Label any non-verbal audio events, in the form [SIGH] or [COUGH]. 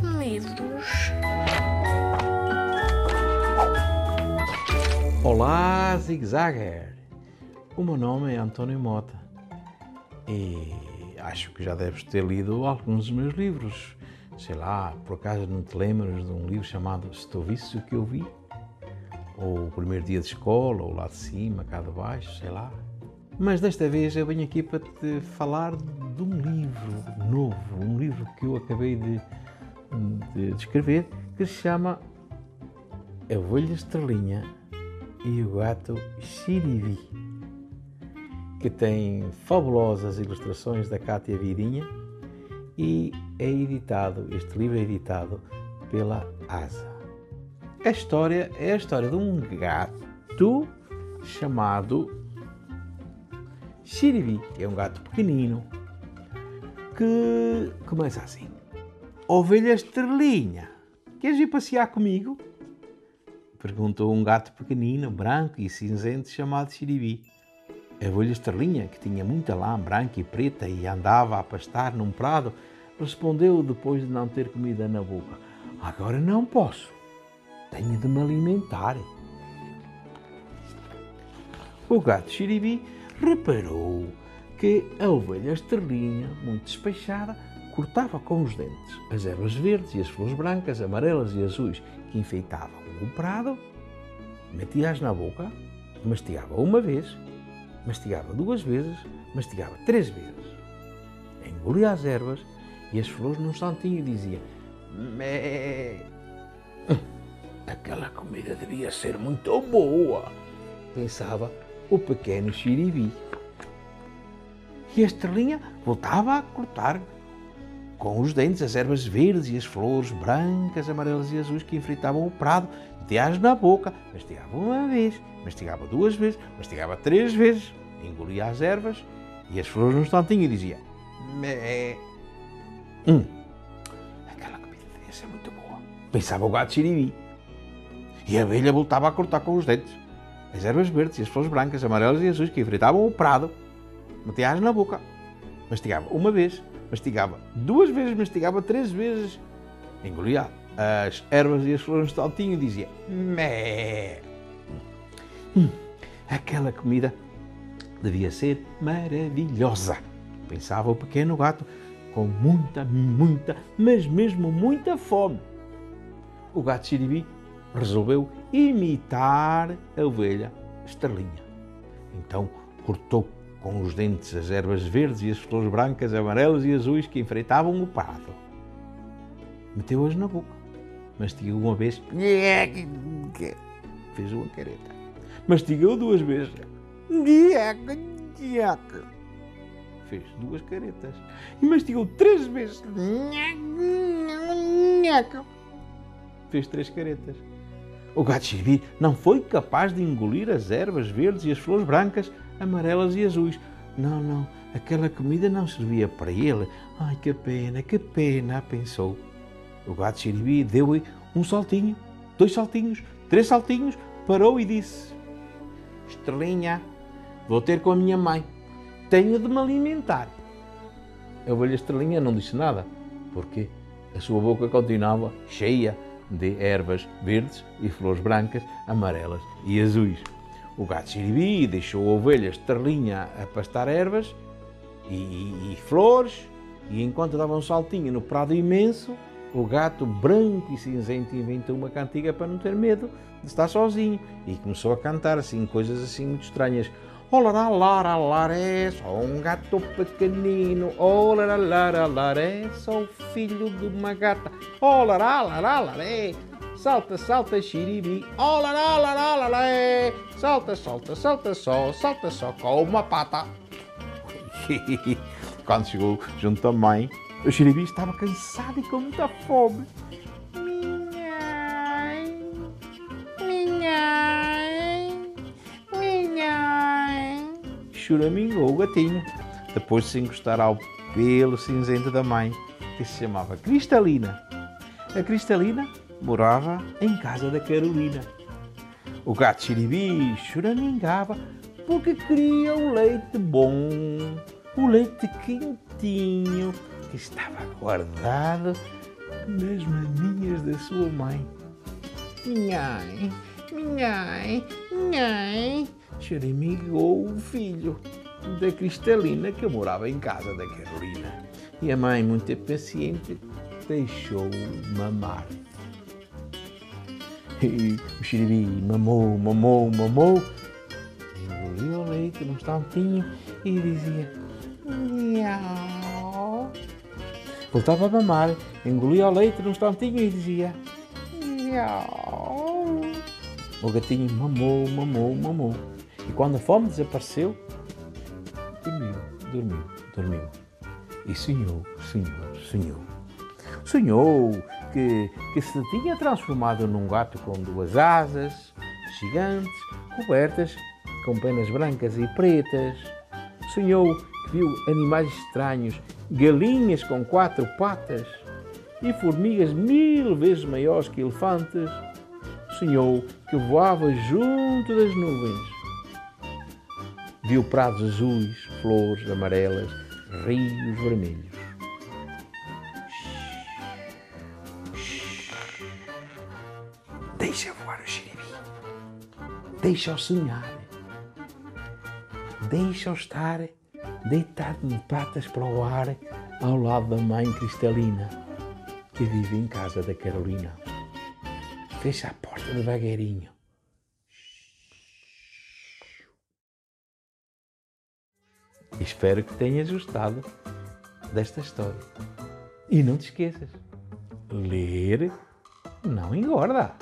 Livros. Olá, Zig Zagger! O meu nome é António Mota e acho que já deves ter lido alguns dos meus livros. Sei lá, por acaso não te lembras de um livro chamado Se Tu o que eu vi? Ou O Primeiro Dia de Escola, ou Lá de Cima, Cá de Baixo, sei lá. Mas desta vez eu venho aqui para te falar de um livro novo, um livro que eu acabei de, de, de escrever, que se chama A Ovelha Estrelinha e o Gato Xiribi, que tem fabulosas ilustrações da Cátia Vidinha e é editado, este livro é editado pela Asa. A história é a história de um gato chamado Xiribi, que é um gato pequenino, que começa assim. Ovelha estrelinha, queres ir passear comigo? Perguntou um gato pequenino, branco e cinzento chamado Xiribi. A ovelha estrelinha, que tinha muita lã branca e preta e andava a pastar num prado, respondeu depois de não ter comida na boca. Agora não posso. Tenho de me alimentar. O gato Xiribi reparou que a ovelha estrelinha, muito despeixada, cortava com os dentes as ervas verdes e as flores brancas, amarelas e azuis que enfeitavam o prado, metia-as na boca, mastigava uma vez, mastigava duas vezes, mastigava três vezes, engolia as ervas e as flores num instantinho dizia Mé. [LAUGHS] Aquela comida devia ser muito boa, pensava o pequeno xiribi. E a estrelinha voltava a cortar com os dentes as ervas verdes e as flores brancas, amarelas e azuis que enfrentavam o prado, metia-as na boca, mastigava uma vez, mastigava duas vezes, mastigava três vezes, engolia as ervas e as flores num instantinho e dizia Mé. Hum, aquela comida devia ser muito boa, pensava o gato xiribi. E a abelha voltava a cortar com os dentes as ervas verdes e as flores brancas, amarelas e azuis que enfrentavam o prado, metia-as na boca, mastigava uma vez, mastigava duas vezes, mastigava três vezes, engolia as ervas e as flores no saltinho e dizia Mé. Hum, aquela comida devia ser maravilhosa, pensava o pequeno gato, com muita, muita, mas mesmo muita fome. O gato Xiribi resolveu imitar a ovelha estrelinha. Então cortou com os dentes as ervas verdes e as flores brancas, amarelas e azuis que enfrentavam o prado. Meteu-as na boca. Mastigou uma vez. Fez uma careta. Mastigou duas vezes. Fez duas caretas. E mastigou três vezes. Fez três caretas. O gato xiribi não foi capaz de engolir as ervas verdes e as flores brancas, amarelas e azuis. Não, não, aquela comida não servia para ele. Ai, que pena, que pena, pensou. O gato xiribi deu-lhe um saltinho, dois saltinhos, três saltinhos, parou e disse: Estrelinha, vou ter com a minha mãe. Tenho de me alimentar. A ovelha estrelinha não disse nada, porque a sua boca continuava cheia de ervas verdes e flores brancas, amarelas e azuis. O gato xiribi deixou a ovelha estrelinha a pastar ervas e, e, e flores, e enquanto dava um saltinho no prado imenso, o gato branco e cinzento inventou uma cantiga para não ter medo de estar sozinho e começou a cantar assim coisas assim muito estranhas. Olará, lara, laré, sou um gato pequenino. Olará, lara, laré, sou filho de uma gata. Olará, lara, laré, salta, salta, xiribi. Olará, lara, laré, salta, salta, salta só, salta só com uma pata. [LAUGHS] Quando chegou junto à mãe, o xiribi estava cansado e com muita fome. choramingou o gatinho, depois de se encostar ao pelo cinzento da mãe, que se chamava Cristalina. A Cristalina morava em casa da Carolina. O gato xiribi choramingava porque queria o leite bom, o leite quentinho que estava guardado nas maminhas da sua mãe. Nhai, nhai, nhai. Choramingou o filho da Cristalina que morava em casa da Carolina. E a mãe, muito paciente, deixou-o mamar. O xiribi mamou, mamou, mamou, engoliu o leite num instantinho e dizia Miau. Voltava a mamar, engolia o leite num instantinho e dizia Miau. O gatinho mamou, mamou, mamou. E quando a fome desapareceu, dormiu, dormiu, dormiu. E sonhou, sonhou, sonhou. Sonhou que, que se tinha transformado num gato com duas asas, gigantes, cobertas com penas brancas e pretas. Sonhou que viu animais estranhos, galinhas com quatro patas e formigas mil vezes maiores que elefantes. Sonhou que voava junto das nuvens. Viu prados azuis, flores amarelas, rios vermelhos. Deixa voar o xiribi. Deixa-o sonhar. Deixa-o estar deitado de patas para o ar ao lado da mãe cristalina que vive em casa da Carolina. Fecha a porta devagarinho. Espero que tenhas gostado desta história. E não te esqueças, ler não engorda.